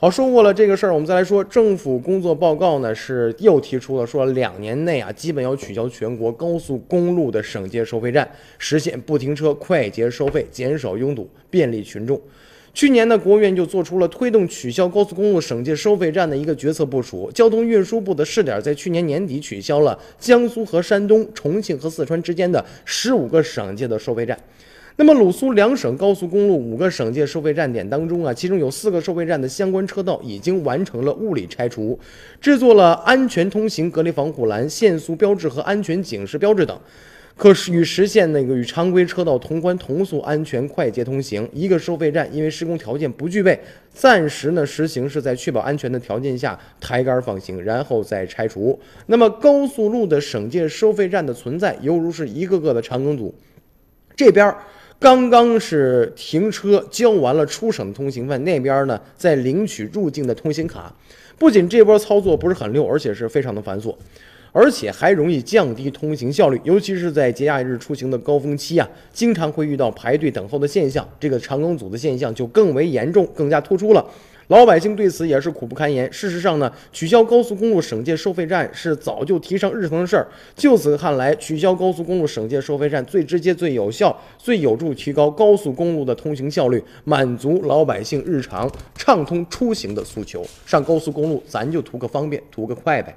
好，说过了这个事儿，我们再来说政府工作报告呢，是又提出了说两年内啊，基本要取消全国高速公路的省界收费站，实现不停车、快捷收费，减少拥堵，便利群众。去年呢，国务院就做出了推动取消高速公路省界收费站的一个决策部署。交通运输部的试点在去年年底取消了江苏和山东、重庆和四川之间的十五个省界的收费站。那么鲁苏两省高速公路五个省界收费站点当中啊，其中有四个收费站的相关车道已经完成了物理拆除，制作了安全通行隔离防护栏、限速标志和安全警示标志等，可是与实现那个与常规车道同宽同速、安全快捷通行。一个收费站因为施工条件不具备，暂时呢实行是在确保安全的条件下抬杆放行，然后再拆除。那么高速路的省界收费站的存在，犹如是一个个的长梗阻，这边。刚刚是停车交完了出省通行费，那边呢在领取入境的通行卡。不仅这波操作不是很溜，而且是非常的繁琐，而且还容易降低通行效率。尤其是在节假日出行的高峰期啊，经常会遇到排队等候的现象，这个长梗阻的现象就更为严重，更加突出了。老百姓对此也是苦不堪言。事实上呢，取消高速公路省界收费站是早就提上日程的事儿。就此看来，取消高速公路省界收费站最直接、最有效、最有助提高高速公路的通行效率，满足老百姓日常畅通出行的诉求。上高速公路，咱就图个方便，图个快呗。